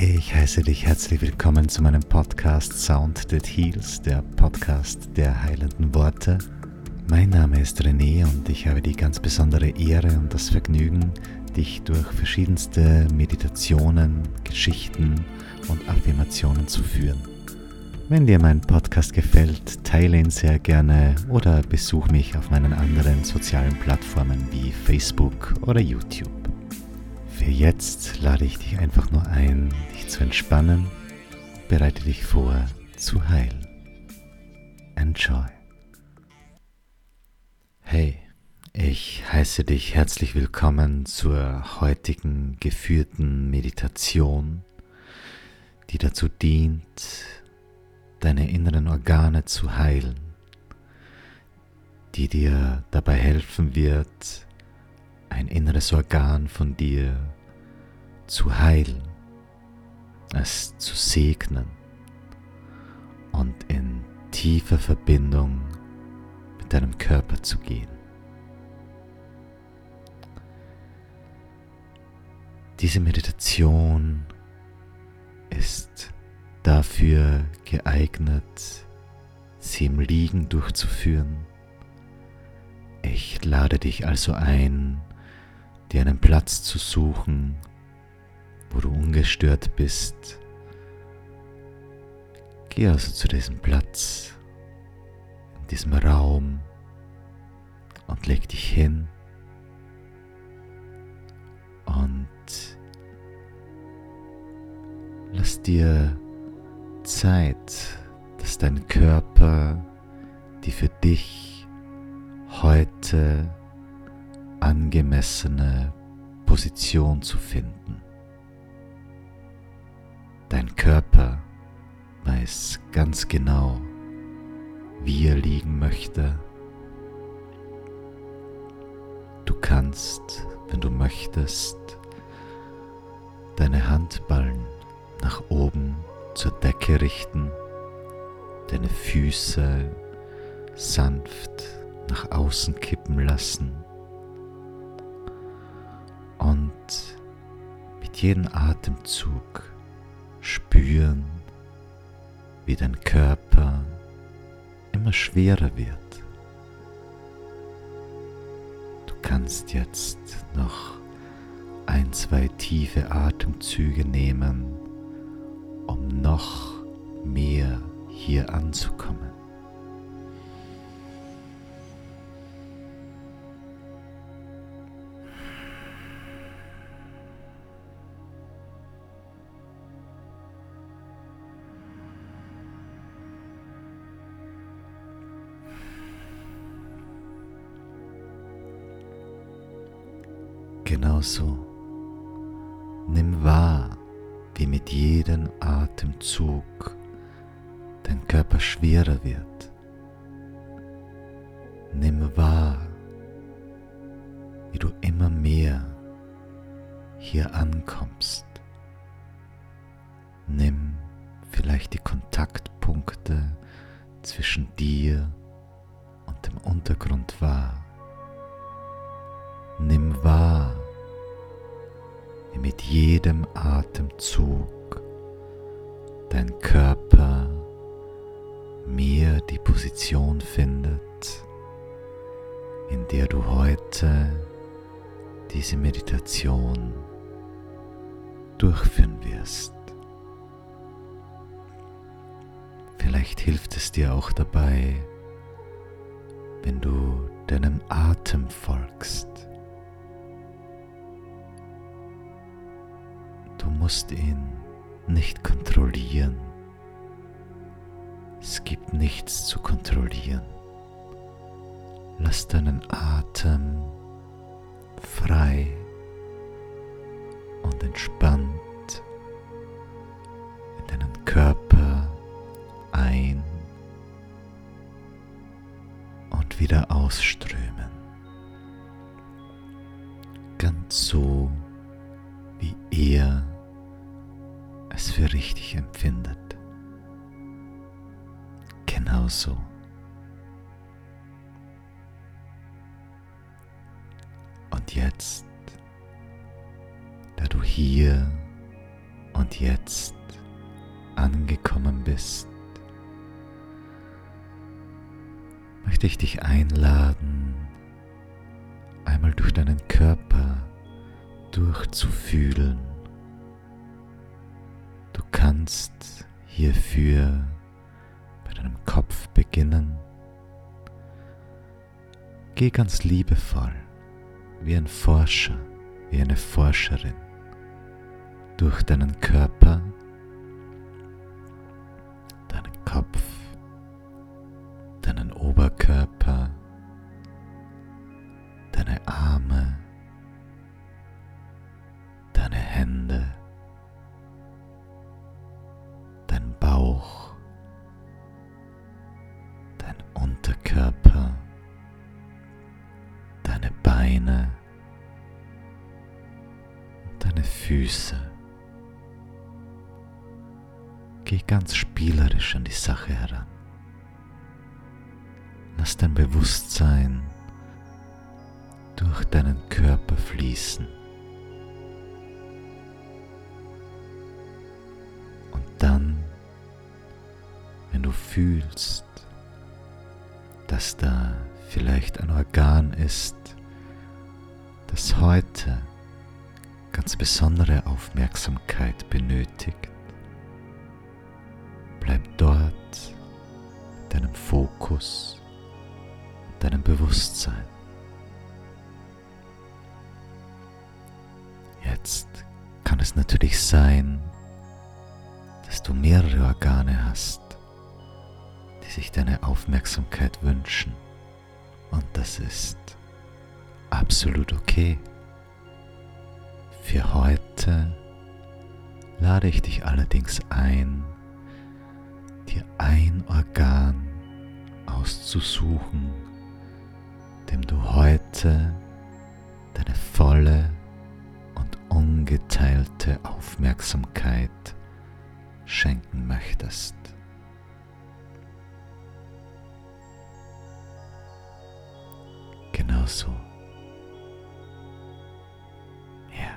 Ich heiße dich herzlich willkommen zu meinem Podcast Sound That Heals, der Podcast der heilenden Worte. Mein Name ist René und ich habe die ganz besondere Ehre und das Vergnügen, dich durch verschiedenste Meditationen, Geschichten und Affirmationen zu führen. Wenn dir mein Podcast gefällt, teile ihn sehr gerne oder besuch mich auf meinen anderen sozialen Plattformen wie Facebook oder YouTube. Für jetzt lade ich dich einfach nur ein, dich zu entspannen, bereite dich vor zu heilen. Enjoy. Hey, ich heiße dich herzlich willkommen zur heutigen geführten Meditation, die dazu dient, deine inneren Organe zu heilen, die dir dabei helfen wird, ein inneres Organ von dir zu heilen, es zu segnen und in tiefer Verbindung mit deinem Körper zu gehen. Diese Meditation ist dafür geeignet, sie im Liegen durchzuführen. Ich lade dich also ein, dir einen Platz zu suchen, wo du ungestört bist. Geh also zu diesem Platz, in diesem Raum und leg dich hin und lass dir Zeit, dass dein Körper die für dich heute angemessene Position zu finden. Dein Körper weiß ganz genau, wie er liegen möchte. Du kannst, wenn du möchtest, deine Handballen nach oben zur Decke richten, deine Füße sanft nach außen kippen lassen mit jedem Atemzug spüren, wie dein Körper immer schwerer wird. Du kannst jetzt noch ein, zwei tiefe Atemzüge nehmen um noch mehr hier anzukommen. Genauso nimm wahr, wie mit jedem Atemzug dein Körper schwerer wird. Nimm wahr, wie du immer mehr hier ankommst. Nimm vielleicht die Kontaktpunkte zwischen dir und dem Untergrund wahr. Nimm wahr, mit jedem Atemzug dein Körper mehr die Position findet, in der du heute diese Meditation durchführen wirst. Vielleicht hilft es dir auch dabei, wenn du deinem Atem folgst. Du musst ihn nicht kontrollieren. Es gibt nichts zu kontrollieren. Lass deinen Atem frei und entspannt in deinen Körper ein und wieder ausströmen. Ganz so, wie er für richtig empfindet. Genauso. Und jetzt, da du hier und jetzt angekommen bist, möchte ich dich einladen, einmal durch deinen Körper durchzufühlen. Kannst hierfür bei deinem Kopf beginnen. Geh ganz liebevoll, wie ein Forscher, wie eine Forscherin, durch deinen Körper, Geh ganz spielerisch an die Sache heran. Lass dein Bewusstsein durch deinen Körper fließen. Und dann, wenn du fühlst, dass da vielleicht ein Organ ist, das heute ganz besondere Aufmerksamkeit benötigt, deinem Fokus, deinem Bewusstsein. Jetzt kann es natürlich sein, dass du mehrere Organe hast, die sich deine Aufmerksamkeit wünschen. Und das ist absolut okay. Für heute lade ich dich allerdings ein, dir ein Organ auszusuchen, dem du heute deine volle und ungeteilte Aufmerksamkeit schenken möchtest. Genau so. Ja.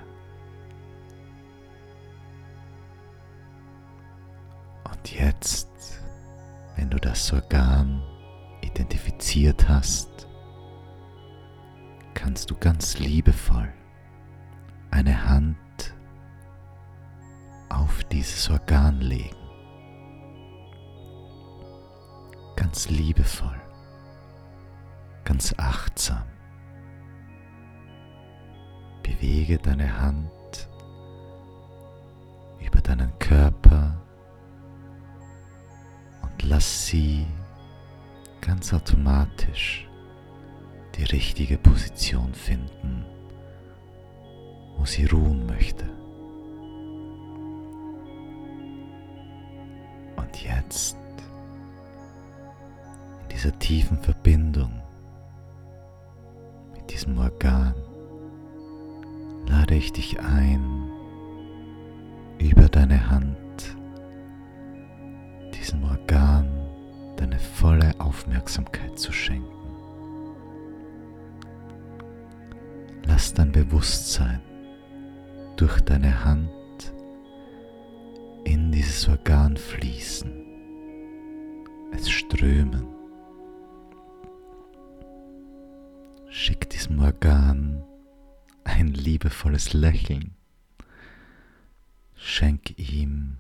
Und jetzt, wenn du das Organ identifiziert hast, kannst du ganz liebevoll eine Hand auf dieses Organ legen. Ganz liebevoll, ganz achtsam. Bewege deine Hand über deinen Körper und lass sie ganz automatisch die richtige Position finden, wo sie ruhen möchte. Und jetzt in dieser tiefen Verbindung mit diesem Organ lade ich dich ein, über deine Hand Aufmerksamkeit zu schenken. Lass dein Bewusstsein durch deine Hand in dieses Organ fließen, es strömen. Schick diesem Organ ein liebevolles Lächeln. Schenk ihm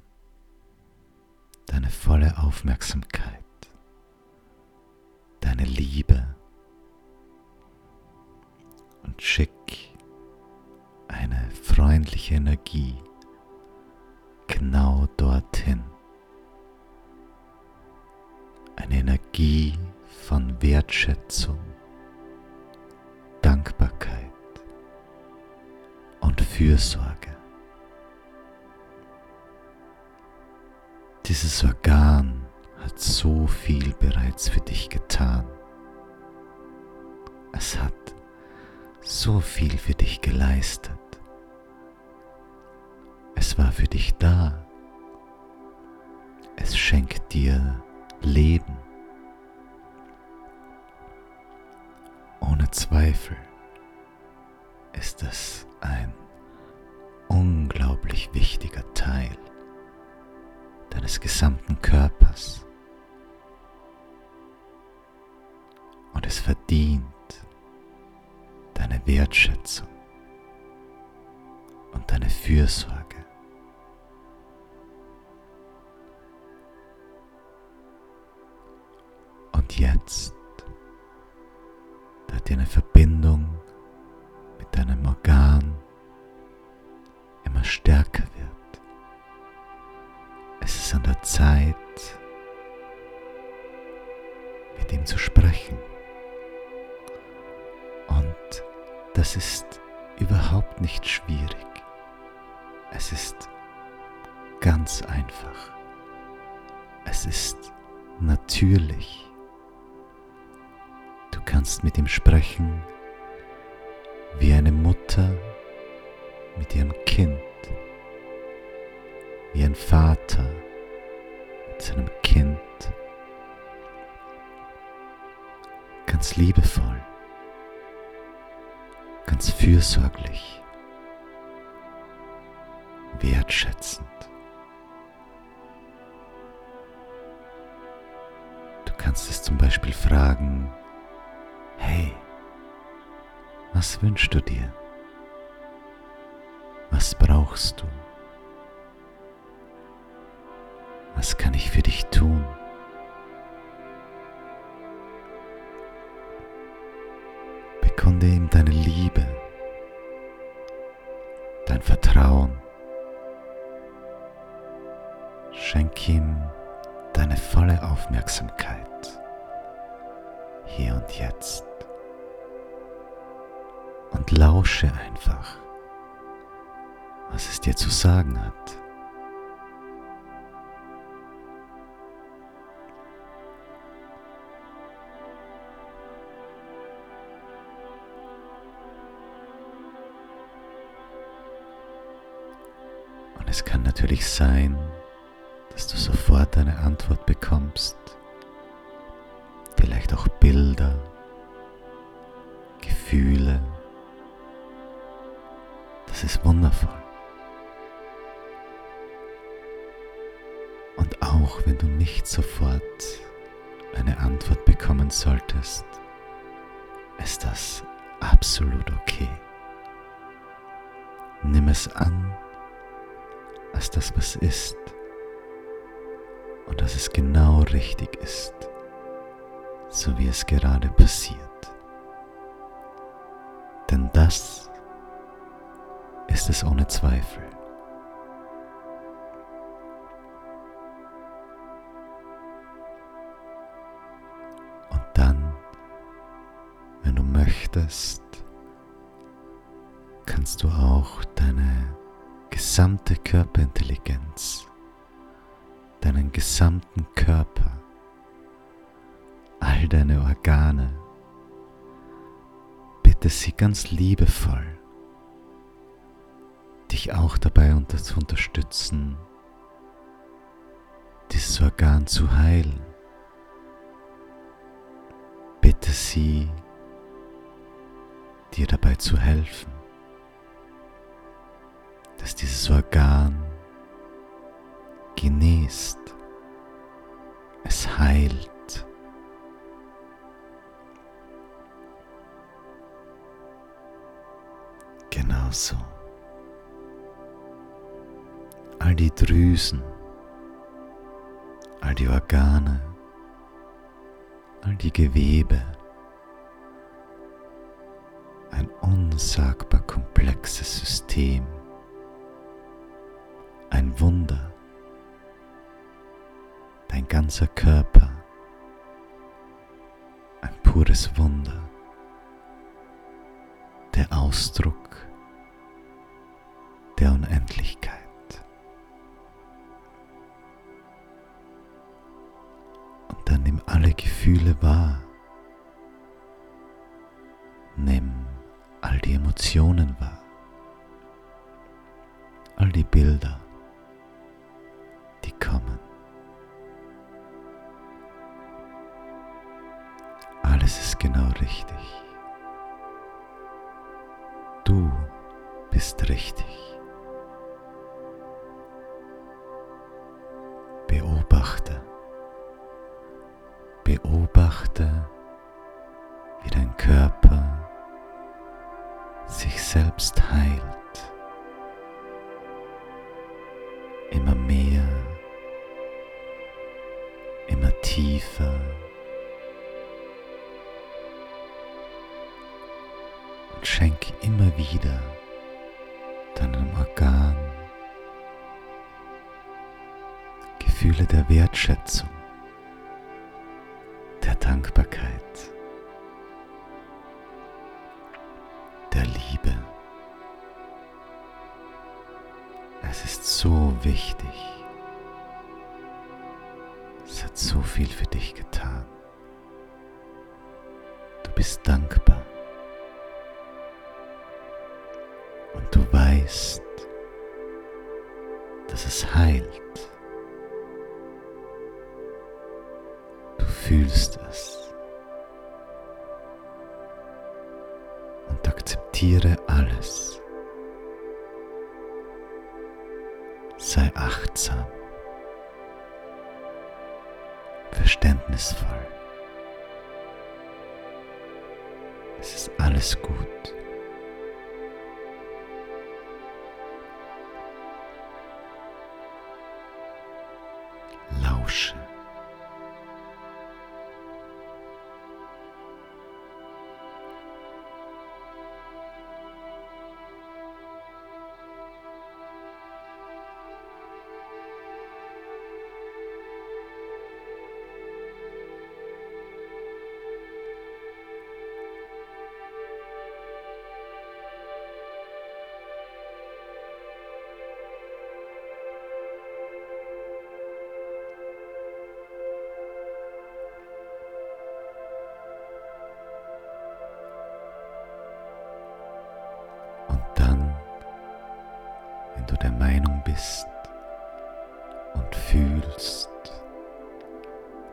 deine volle Aufmerksamkeit, deine Liebe und schick eine freundliche Energie genau dorthin. Eine Energie von Wertschätzung, Dankbarkeit und Fürsorge. Dieses Organ hat so viel bereits für dich getan. Es hat so viel für dich geleistet. Es war für dich da. Es schenkt dir Leben. Ohne Zweifel ist es ein unglaublich wichtiger Teil deines gesamten Körpers. Und es verdient deine Wertschätzung und deine Fürsorge. Natürlich. Du kannst mit ihm sprechen wie eine Mutter mit ihrem Kind, wie ein Vater mit seinem Kind, ganz liebevoll, ganz fürsorglich, wertschätzend. Kannst es zum Beispiel fragen, hey, was wünschst du dir? Was brauchst du? Was kann ich für dich tun? Bekunde ihm deine Liebe, dein Vertrauen. Schenk ihm deine volle Aufmerksamkeit hier und jetzt und lausche einfach, was es dir zu sagen hat. Und es kann natürlich sein, sofort eine Antwort bekommst, vielleicht auch Bilder, Gefühle, das ist wundervoll. Und auch wenn du nicht sofort eine Antwort bekommen solltest, ist das absolut okay. Nimm es an als das, was ist und dass es genau richtig ist, so wie es gerade passiert. Denn das ist es ohne Zweifel. Und dann, wenn du möchtest, kannst du auch deine gesamte Körperintelligenz, deinen gesamten Körper, all deine Organe, bitte sie ganz liebevoll dich auch dabei zu unterstützen, dieses Organ zu heilen. Bitte sie, dir dabei zu helfen, dass dieses Organ genießt, es heilt. Genauso. All die Drüsen, all die Organe, all die Gewebe, ein unsagbar komplexes System, ein Wunder, dein ganzer Körper, ein pures Wunder, der Ausdruck der Unendlichkeit. alle Gefühle wahr. Nimm all die Emotionen beobachte, wie dein Körper so wichtig. Es hat so viel für dich getan. Du bist dankbar. Sei achtsam, verständnisvoll. Es ist alles gut. Der Meinung bist und fühlst,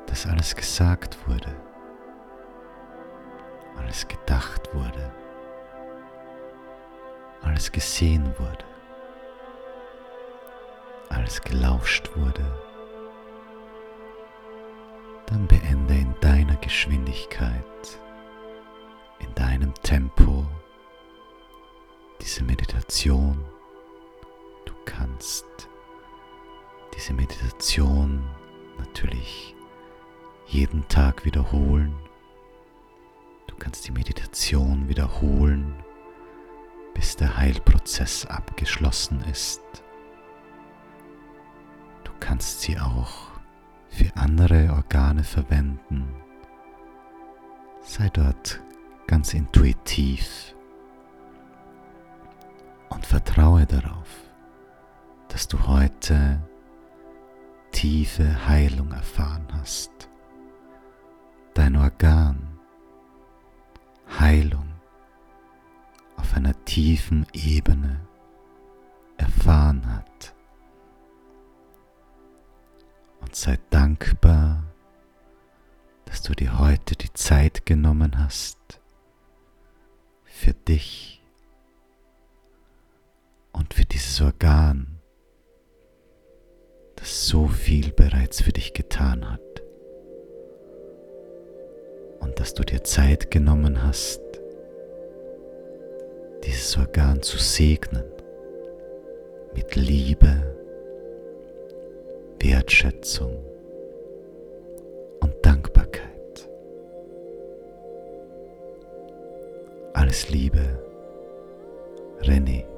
dass alles gesagt wurde, alles gedacht wurde, alles gesehen wurde, alles gelauscht wurde, dann beende in deiner Geschwindigkeit, in deinem Tempo diese Meditation kannst diese Meditation natürlich jeden Tag wiederholen. Du kannst die Meditation wiederholen, bis der Heilprozess abgeschlossen ist. Du kannst sie auch für andere Organe verwenden. Sei dort ganz intuitiv und vertraue darauf dass du heute tiefe Heilung erfahren hast. Dein Organ Heilung auf einer tiefen Ebene erfahren hat. Und sei dankbar, dass du dir heute die Zeit genommen hast für dich und für dieses Organ so viel bereits für dich getan hat. Und dass du dir Zeit genommen hast, dieses Organ zu segnen mit Liebe, Wertschätzung und Dankbarkeit. Alles Liebe, René.